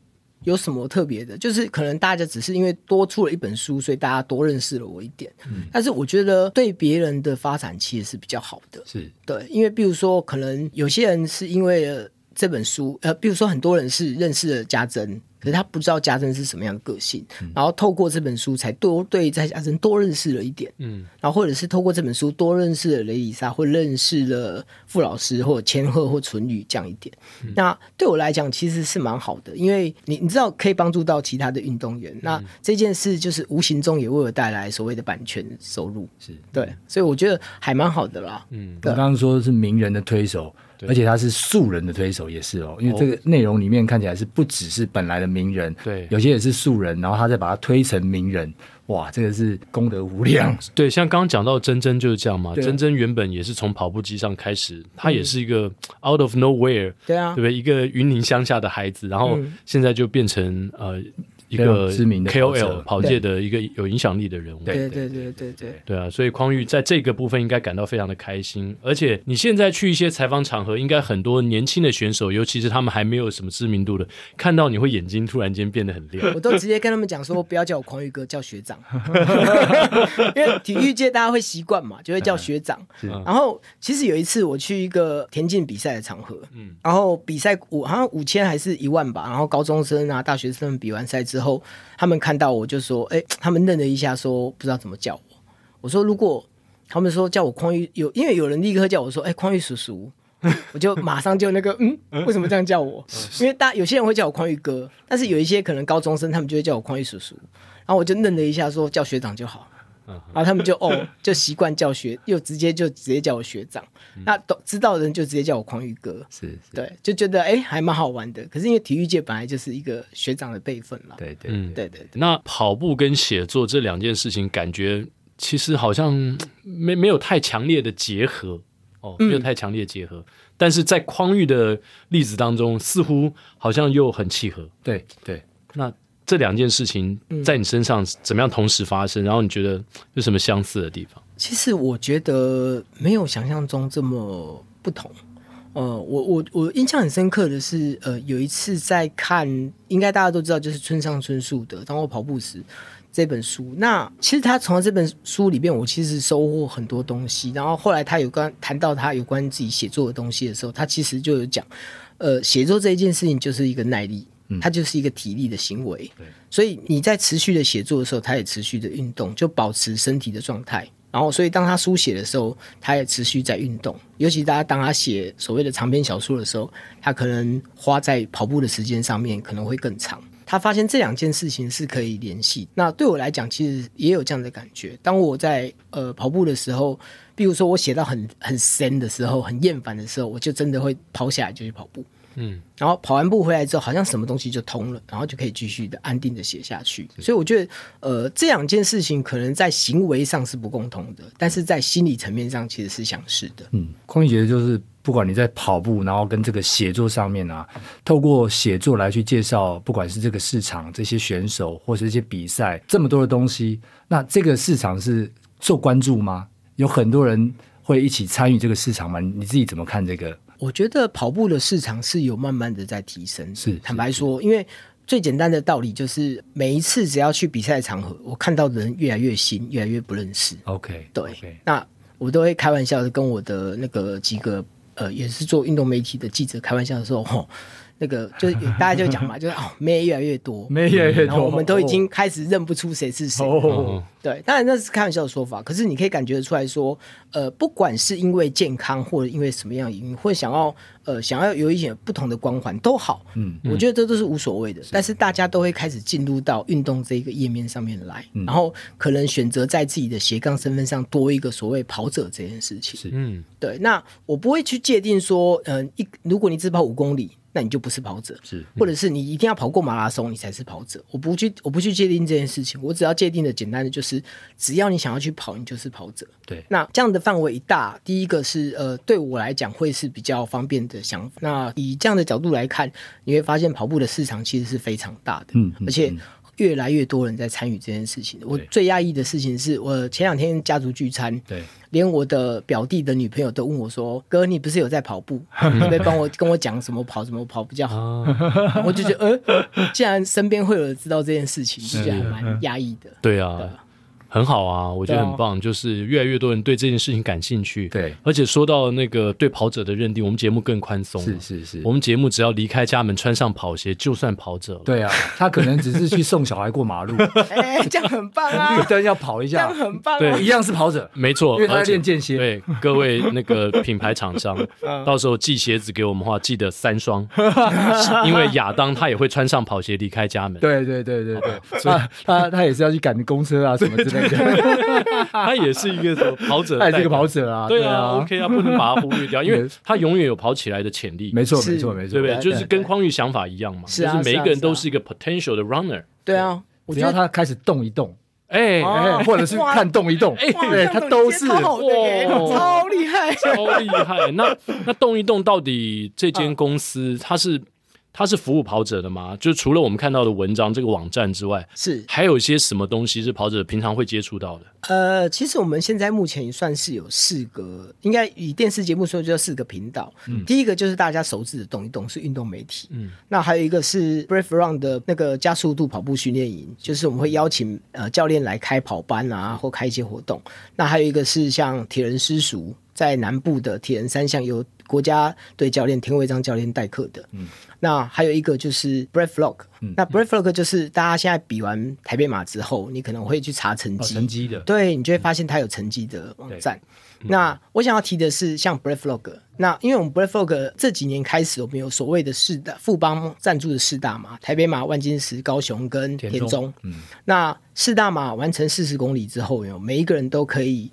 有什么特别的？就是可能大家只是因为多出了一本书，所以大家多认识了我一点。嗯，但是我觉得对别人的发展其实是比较好的。是对，因为比如说，可能有些人是因为这本书，呃，比如说很多人是认识了家珍。可是他不知道家珍是什么样的个性，嗯、然后透过这本书才多对在家珍多认识了一点，嗯，然后或者是透过这本书多认识了雷伊莎，或认识了傅老师，或者千鹤或淳宇这样一点。嗯、那对我来讲其实是蛮好的，因为你你知道可以帮助到其他的运动员，嗯、那这件事就是无形中也为我带来所谓的版权收入，是。对，所以我觉得还蛮好的啦。嗯，我刚刚说是名人的推手。而且他是素人的推手也是哦，因为这个内容里面看起来是不只是本来的名人，对，有些也是素人，然后他再把他推成名人，哇，这个是功德无量。<laughs> 对，像刚刚讲到珍珍就是这样嘛，珍珍原本也是从跑步机上开始，他也是一个 out of nowhere，对啊，对不对？一个云林乡下的孩子，然后现在就变成呃。一个知名的 KOL 跑界的一个有影响力的人物，对对对对对对，对啊，所以匡玉在这个部分应该感到非常的开心，而且你现在去一些采访场合，应该很多年轻的选手，尤其是他们还没有什么知名度的，看到你会眼睛突然间变得很亮。我都直接跟他们讲说，不要叫我匡玉哥，叫学长，因为体育界大家会习惯嘛，就会叫学长。然后其实有一次我去一个田径比赛的场合，嗯，然后比赛五好像五千还是一万吧，然后高中生啊、大学生比完赛之后。之后，他们看到我就说：“哎、欸，他们愣了一下，说不知道怎么叫我。”我说：“如果他们说叫我匡玉，有因为有人立刻叫我说：‘哎、欸，匡玉叔叔’，<laughs> 我就马上就那个嗯，为什么这样叫我？因为大有些人会叫我匡玉哥，但是有一些可能高中生，他们就会叫我匡玉叔叔。然后我就愣了一下，说叫学长就好。”然后他们就哦，就习惯叫学，又直接就直接叫我学长。嗯、那懂知道的人就直接叫我匡玉哥，是，是对，就觉得哎，还蛮好玩的。可是因为体育界本来就是一个学长的辈分嘛，对对对对。那跑步跟写作这两件事情，感觉其实好像没没有太强烈的结合哦，没有太强烈的结合。嗯、但是在匡玉的例子当中，似乎好像又很契合。对对，那。这两件事情在你身上怎么样同时发生？嗯、然后你觉得有什么相似的地方？其实我觉得没有想象中这么不同。呃，我我我印象很深刻的是，呃，有一次在看，应该大家都知道，就是村上春树的《当我跑步时》这本书。那其实他从这本书里边，我其实收获很多东西。然后后来他有关谈到他有关自己写作的东西的时候，他其实就有讲，呃，写作这一件事情就是一个耐力。它就是一个体力的行为，嗯、所以你在持续的写作的时候，他也持续的运动，就保持身体的状态。然后，所以当他书写的时候，他也持续在运动。尤其大家当他写所谓的长篇小说的时候，他可能花在跑步的时间上面可能会更长。他发现这两件事情是可以联系。那对我来讲，其实也有这样的感觉。当我在呃跑步的时候，比如说我写到很很深的时候，很厌烦的时候，我就真的会抛下来就去跑步。嗯，然后跑完步回来之后，好像什么东西就通了，然后就可以继续的安定的写下去。所以我觉得，呃，这两件事情可能在行为上是不共同的，但是在心理层面上其实是相似的。嗯，匡玉觉得就是。不管你在跑步，然后跟这个写作上面啊，透过写作来去介绍，不管是这个市场、这些选手或者一些比赛，这么多的东西，那这个市场是受关注吗？有很多人会一起参与这个市场吗？你自己怎么看这个？我觉得跑步的市场是有慢慢的在提升。是，坦白说，因为最简单的道理就是，每一次只要去比赛场合，我看到的人越来越新，越来越不认识。OK，对，okay. 那我都会开玩笑的跟我的那个几个。呃，也是做运动媒体的记者，开玩笑的时候，吼，那个就是大家就讲嘛，就是哦，妹越来越多，妹越来越多，我们都已经开始认不出谁是谁。哦，对，当然那是开玩笑的说法，可是你可以感觉得出来说，呃，不管是因为健康或者因为什么样的原因，或者想要呃想要有一些不同的光环都好，嗯，我觉得这都是无所谓的。但是大家都会开始进入到运动这一个页面上面来，然后可能选择在自己的斜杠身份上多一个所谓跑者这件事情。嗯，对。那我不会去界定说，嗯、呃，一如果你只跑五公里。那你就不是跑者，是，或者是你一定要跑过马拉松，你才是跑者。我不去，我不去界定这件事情，我只要界定的简单的就是，只要你想要去跑，你就是跑者。对，那这样的范围一大，第一个是呃，对我来讲会是比较方便的想法。那以这样的角度来看，你会发现跑步的市场其实是非常大的，嗯，而且。越来越多人在参与这件事情。我最压抑的事情是我前两天家族聚餐，对，连我的表弟的女朋友都问我说：“哥，你不是有在跑步？<laughs> 你可以帮我跟我讲什么跑什么跑比较好？” <laughs> 我就觉得，呃，既然身边会有人知道这件事情，就觉得还蛮压抑的。对啊。很好啊，我觉得很棒，啊，就是越来越多人对这件事情感兴趣。对，而且说到那个对跑者的认定，我们节目更宽松。是是是，我们节目只要离开家门，穿上跑鞋，就算跑者了。对啊，他可能只是去送小孩过马路，<laughs> 哎，这样很棒啊！绿灯要跑一下，这样很棒，啊。对，一样是跑者，没错，因为他练间歇。对，各位那个品牌厂商，<laughs> 到时候寄鞋子给我们的话，记得三双，<laughs> 因为亚当他也会穿上跑鞋离开家门。对对对对对，所以他他，他也是要去赶公车啊什么之类的。<laughs> 他也是一个什么跑者，他也是一个跑者啊，对啊，OK 啊，不能把他忽略掉，<laughs> 因为他永远有跑起来的潜力。没错，没错，没错，对不对？就是跟匡玉想法一样嘛，就是每一个人都是一个 potential 的 runner。对啊，只要他开始动一动，哎，或者是看动一动，哎，对，他都是。哇，超厉害，超厉害。那那动一动到底这间公司它是？他是服务跑者的吗？就除了我们看到的文章这个网站之外，是还有一些什么东西是跑者平常会接触到的？呃，其实我们现在目前也算是有四个，应该以电视节目说就要四个频道。嗯，第一个就是大家熟知的动一动是运动媒体，嗯，那还有一个是 Brave Run 的那个加速度跑步训练营，就是我们会邀请呃教练来开跑班啊，或开一些活动。那还有一个是像铁人私塾，在南部的铁人三项由国家队教练田伟章教练代课的，嗯。那还有一个就是 Brave Log，嗯，那 Brave Log 就是大家现在比完台北马之后，你可能会去查成绩，哦、成绩的，对，你就会发现它有成绩的网站。嗯、那我想要提的是，像 Brave Log，那因为我们 Brave Log 这几年开始，我们有所谓的四大富邦赞助的四大马，台北马、万金石、高雄跟田中，田中嗯，那四大马完成四十公里之后，有每一个人都可以。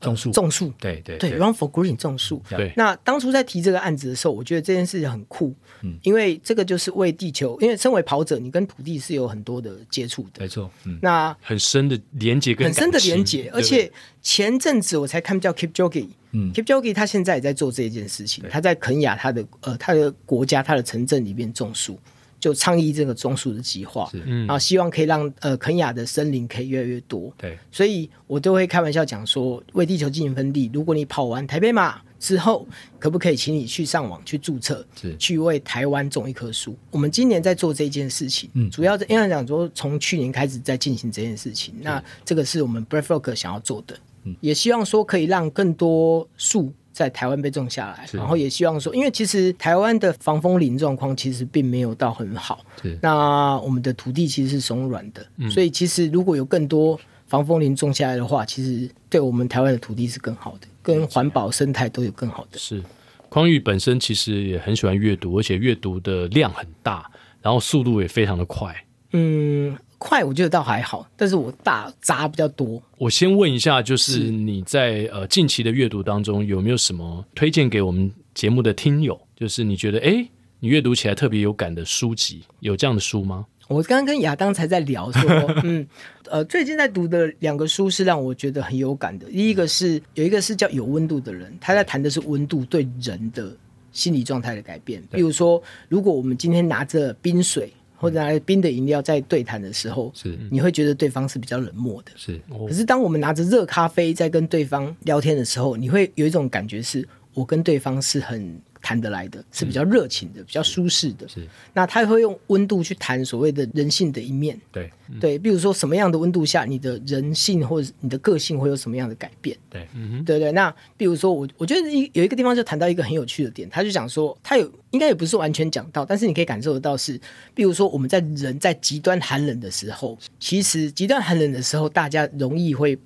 种树，种树，对对对，Run for Green，种树。对，那当初在提这个案子的时候，我觉得这件事情很酷，嗯，因为这个就是为地球，因为身为跑者，你跟土地是有很多的接触的，没错，嗯，那很深的连接，很深的连接，而且前阵子我才看叫 Kipchoge，嗯，Kipchoge 他现在也在做这件事情，他在肯亚他的呃他的国家他的城镇里面种树。就倡议这个种树的计划，然后希望可以让呃肯雅的森林可以越来越多。对，所以我都会开玩笑讲说，为地球进行分地。如果你跑完台北马之后，可不可以请你去上网去注册，去为台湾种一棵树？我们今年在做这件事情，嗯，主要因为讲说从去年开始在进行这件事情，那这个是我们 Breath Rock 想要做的，嗯，也希望说可以让更多树。在台湾被种下来，然后也希望说，因为其实台湾的防风林状况其实并没有到很好。那我们的土地其实是松软的，嗯，所以其实如果有更多防风林种下来的话，其实对我们台湾的土地是更好的，跟环保生态都有更好的。是，匡玉本身其实也很喜欢阅读，而且阅读的量很大，然后速度也非常的快。嗯。快，我觉得倒还好，但是我大杂比较多。我先问一下，就是你在呃近期的阅读当中，有没有什么推荐给我们节目的听友？就是你觉得，哎，你阅读起来特别有感的书籍，有这样的书吗？我刚刚跟亚当才在聊说，<laughs> 嗯，呃，最近在读的两个书是让我觉得很有感的。第一个是有一个是叫《有温度的人》，他在谈的是温度对人的心理状态的改变。比如说，如果我们今天拿着冰水或者拿着冰的饮料在对谈的时候，是你会觉得对方是比较冷漠的。是，可是当我们拿着热咖啡在跟对方聊天的时候，你会有一种感觉，是我跟对方是很。谈得来的是比较热情的，嗯、比较舒适的。是，那他会用温度去谈所谓的人性的一面。对，嗯、对，比如说什么样的温度下，你的人性或者你的个性会有什么样的改变？对，嗯哼，对对。那比如说我，我觉得一有一个地方就谈到一个很有趣的点，他就讲说，他有应该也不是完全讲到，但是你可以感受得到是，比如说我们在人在极端寒冷的时候，其实极端寒冷的时候，大家容易会。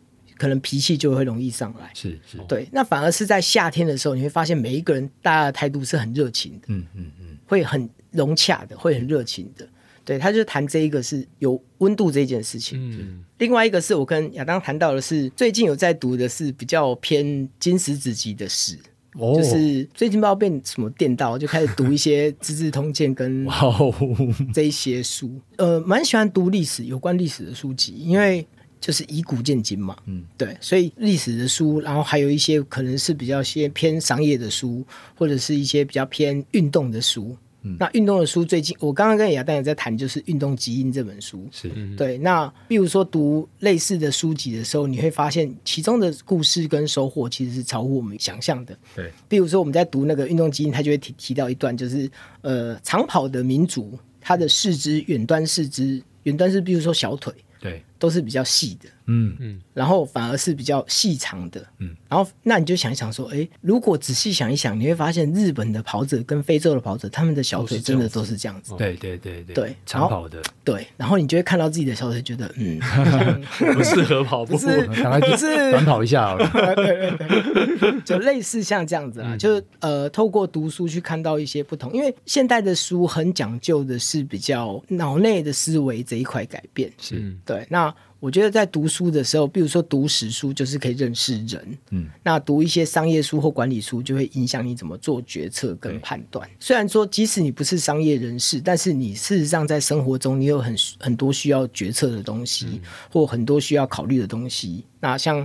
可能脾气就会容易上来，是是，对。那反而是在夏天的时候，你会发现每一个人大家的态度是很热情的，嗯嗯嗯，会很融洽的，会很热情的。对，他就谈这一个是有温度这件事情。嗯，另外一个是我跟亚当谈到的是，最近有在读的是比较偏金石子集的史，哦，就是最近不知道被什么电到，就开始读一些《资治通鉴》跟这一些书。呃，蛮喜欢读历史有关历史的书籍，因为。就是以古鉴今嘛，嗯，对，所以历史的书，然后还有一些可能是比较些偏商业的书，或者是一些比较偏运动的书。嗯，那运动的书最近我刚刚跟亚丹也在谈，就是《运动基因》这本书，是，对。那比如说读类似的书籍的时候，你会发现其中的故事跟收获其实是超乎我们想象的。对，比如说我们在读那个《运动基因》，他就会提提到一段，就是呃，长跑的民族，他的四肢远端四肢远端是，比如说小腿。对，都是比较细的，嗯。嗯，然后反而是比较细长的，嗯，然后那你就想一想说，哎，如果仔细想一想，你会发现日本的跑者跟非洲的跑者，他们的小腿真的都是这样子，对对对对，对，长跑的，对，然后你就会看到自己的小腿，觉得嗯，<laughs> 不适合跑步，不是，不是。短跑一下好了，<laughs> 对对对，就类似像这样子啊，就是呃，透过读书去看到一些不同，因为现代的书很讲究的是比较脑内的思维这一块改变，是。对，那我觉得在读书的时候，比如说读史书，就是可以认识人。嗯，那读一些商业书或管理书，就会影响你怎么做决策跟判断。虽然说，即使你不是商业人士，但是你事实上在生活中，你有很很多需要决策的东西，嗯、或很多需要考虑的东西。那像。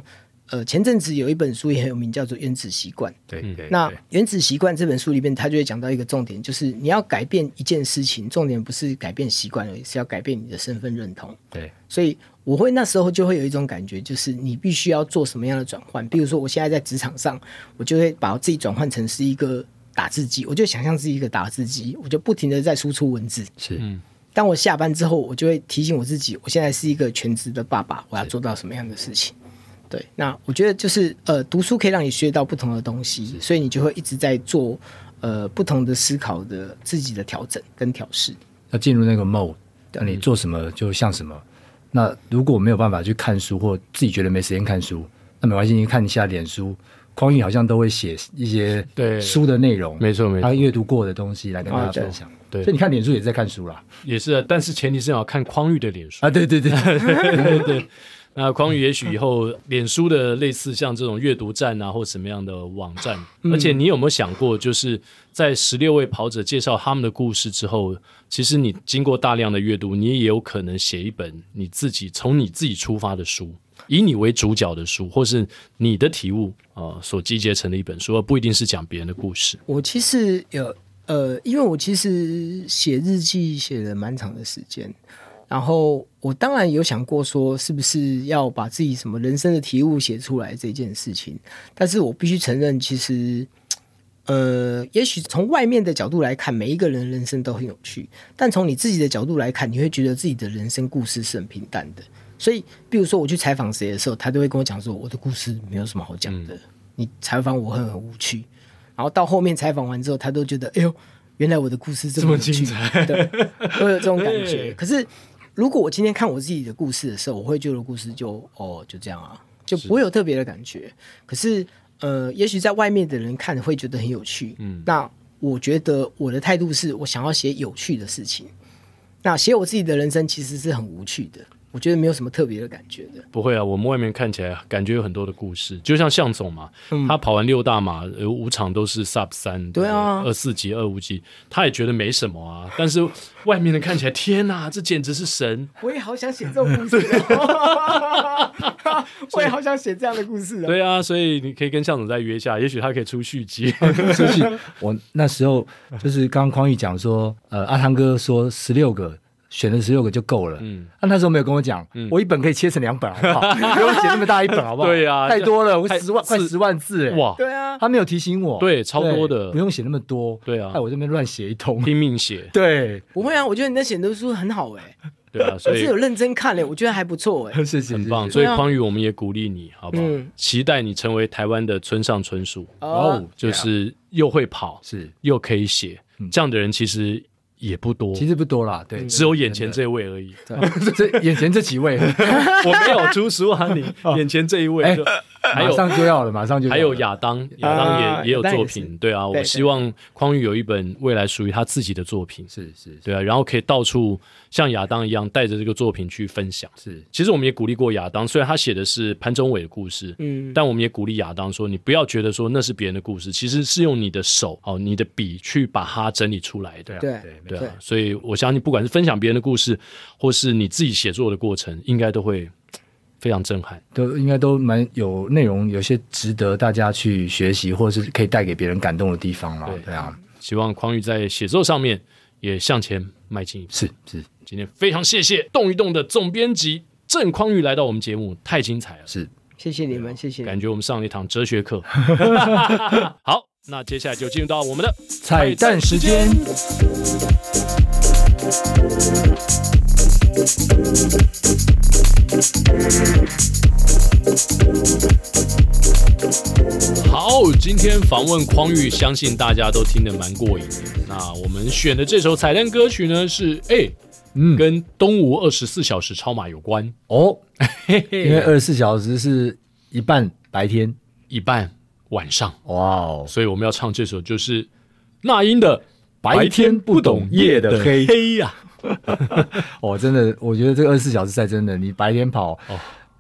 呃，前阵子有一本书也很有名，叫做《原子习惯》。对，对，那《原子习惯》这本书里面，他就会讲到一个重点，就是你要改变一件事情，重点不是改变习惯而已，是要改变你的身份认同。对，所以我会那时候就会有一种感觉，就是你必须要做什么样的转换。比如说，我现在在职场上，我就会把我自己转换成是一个打字机，我就想象是一个打字机，我就不停的在输出文字。是，嗯，当我下班之后，我就会提醒我自己，我现在是一个全职的爸爸，我要做到什么样的事情。对，那我觉得就是呃，读书可以让你学到不同的东西，所以你就会一直在做呃不同的思考的自己的调整跟调试。要进入那个 mode，那你做什么就像什么。嗯、那如果没有办法去看书，或自己觉得没时间看书，那没关系，你看一下脸书，匡宇好像都会写一些对。书的内容，没错没错，他阅读过的东西来跟大家分享。对，所以你看脸书也在看书啦，也是，但是前提是要看匡宇的脸书。啊，对。对对对。<laughs> 那匡宇也许以后脸书的类似像这种阅读站啊，或什么样的网站，而且你有没有想过，就是在十六位跑者介绍他们的故事之后，其实你经过大量的阅读，你也有可能写一本你自己从你自己出发的书，以你为主角的书，或是你的体悟啊、呃、所集结成的一本书，而不一定是讲别人的故事。我其实有呃，因为我其实写日记写了蛮长的时间。然后我当然有想过说，是不是要把自己什么人生的体悟写出来这件事情。但是我必须承认，其实，呃，也许从外面的角度来看，每一个人的人生都很有趣。但从你自己的角度来看，你会觉得自己的人生故事是很平淡的。所以，比如说我去采访谁的时候，他都会跟我讲说，我的故事没有什么好讲的。嗯、你采访我很很无趣。然后到后面采访完之后，他都觉得，哎呦，原来我的故事这么精彩，对，都有这种感觉。<laughs> 可是。如果我今天看我自己的故事的时候，我会觉得故事就哦就这样啊，就不会有特别的感觉。是可是呃，也许在外面的人看会觉得很有趣。嗯，那我觉得我的态度是我想要写有趣的事情。那写我自己的人生其实是很无趣的。我觉得没有什么特别的感觉的。不会啊，我们外面看起来感觉有很多的故事，就像向总嘛，嗯、他跑完六大马，有五场都是 Sub 三，对啊，二四级、二五级，他也觉得没什么啊。但是外面的看起来，天哪，这简直是神！我也好想写这种故事，<laughs> 我也好想写这样的故事啊。对啊，所以你可以跟向总再约一下，也许他可以出续集。<laughs> 出续，我那时候就是刚刚匡玉讲说，呃，阿汤哥说十六个。选了十六个就够了。嗯，他那时候没有跟我讲，我一本可以切成两本，好不好？<laughs> 不用写那么大一本，好不好？对呀，太多了，我十万快十万字，哇！对啊，他没有提醒我，对，超多的，不用写那么多。对啊，害我这边乱写一通，拼命写。<laughs> 对，不会啊，我觉得你在写的书很好哎。<laughs> 对啊，所以是有认真看嘞，我觉得还不错哎，谢谢，很棒。所以匡宇，我们也鼓励你，好不好？期待你成为台湾的村上春树哦，就是又会跑，是又可以写，这样的人其实。也不多，其实不多啦，对，只有眼前这位而已。<laughs> 这眼前这几位，<laughs> 我没有出书啊，你 <laughs> 眼前这一位，<laughs> 马上就要了，马上就还有亚当，亚当也也有作品，对啊，我希望匡宇有一本未来属于他自己的作品，是是，对啊，然后可以到处像亚当一样带着这个作品去分享。是，其实我们也鼓励过亚当，虽然他写的是潘宗伟的故事，嗯，但我们也鼓励亚当说，你不要觉得说那是别人的故事，其实是用你的手哦，你的笔去把它整理出来的，对对。对啊，所以我相信，不管是分享别人的故事，或是你自己写作的过程，应该都会非常震撼，都应该都蛮有内容，有些值得大家去学习，或者是可以带给别人感动的地方了。对啊，希望匡宇在写作上面也向前迈进。是是，今天非常谢谢动一动的总编辑郑匡宇来到我们节目，太精彩了。是，谢谢你们，谢谢。感觉我们上了一堂哲学课。<laughs> <laughs> 好。那接下来就进入到我们的彩蛋时间。好，今天访问匡玉，相信大家都听得蛮过瘾的。那我们选的这首彩蛋歌曲呢，是哎，嗯，跟东吴二十四小时超马有关哦，<laughs> 因为二十四小时是一半白天，一半。晚上，哇哦！所以我们要唱这首，就是那英的《白天不懂夜的黑》<laughs> 呀。<laughs> 哦，真的，我觉得这个二十四小时赛真的，你白天跑，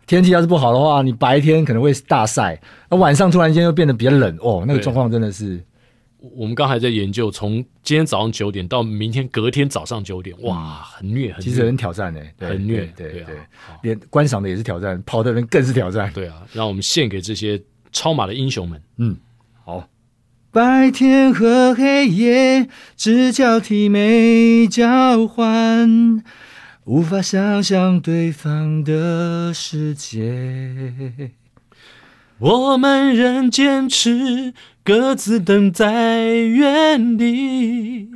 天气要是不好的话，你白天可能会大晒，那晚上突然间又变得比较冷，哦，那个状况真的是。我们刚还在研究，从今天早上九点到明天隔天早上九点，哇，很虐，很其实很挑战呢，很虐，对对，连观赏的也是挑战，跑的人更是挑战，对啊，让我们献给这些。超马的英雄们，嗯，好。白天和黑夜只交替没交换，无法想象对方的世界。我们仍坚持各自等在原地，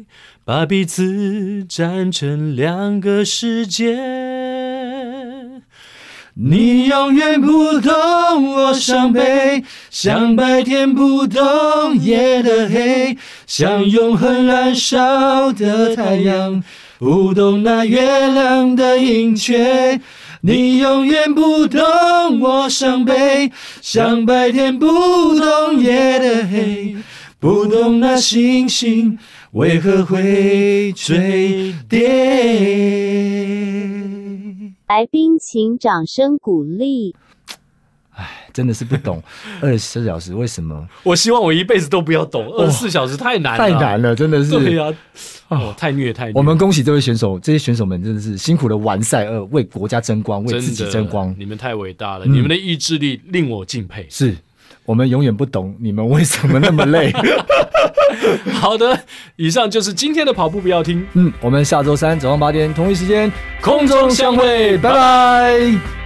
把彼此站成两个世界。你永远不懂我伤悲，像白天不懂夜的黑，像永恒燃烧的太阳，不懂那月亮的盈缺。你永远不懂我伤悲，像白天不懂夜的黑，不懂那星星为何会坠跌。来宾，请掌声鼓励。哎，真的是不懂 <laughs> 二十四小时为什么？我希望我一辈子都不要懂二十四小时，太难了，太难了，真的是。对呀，哦，太虐太虐。我们恭喜这位选手，这些选手们真的是辛苦的完赛，二，为国家争光，为自己争光。你们太伟大了，你们的意志力令我敬佩。是我们永远不懂你们为什么那么累。<laughs> 好的，以上就是今天的跑步不要听。嗯，我们下周三早上八点同一时间空中相会，拜拜。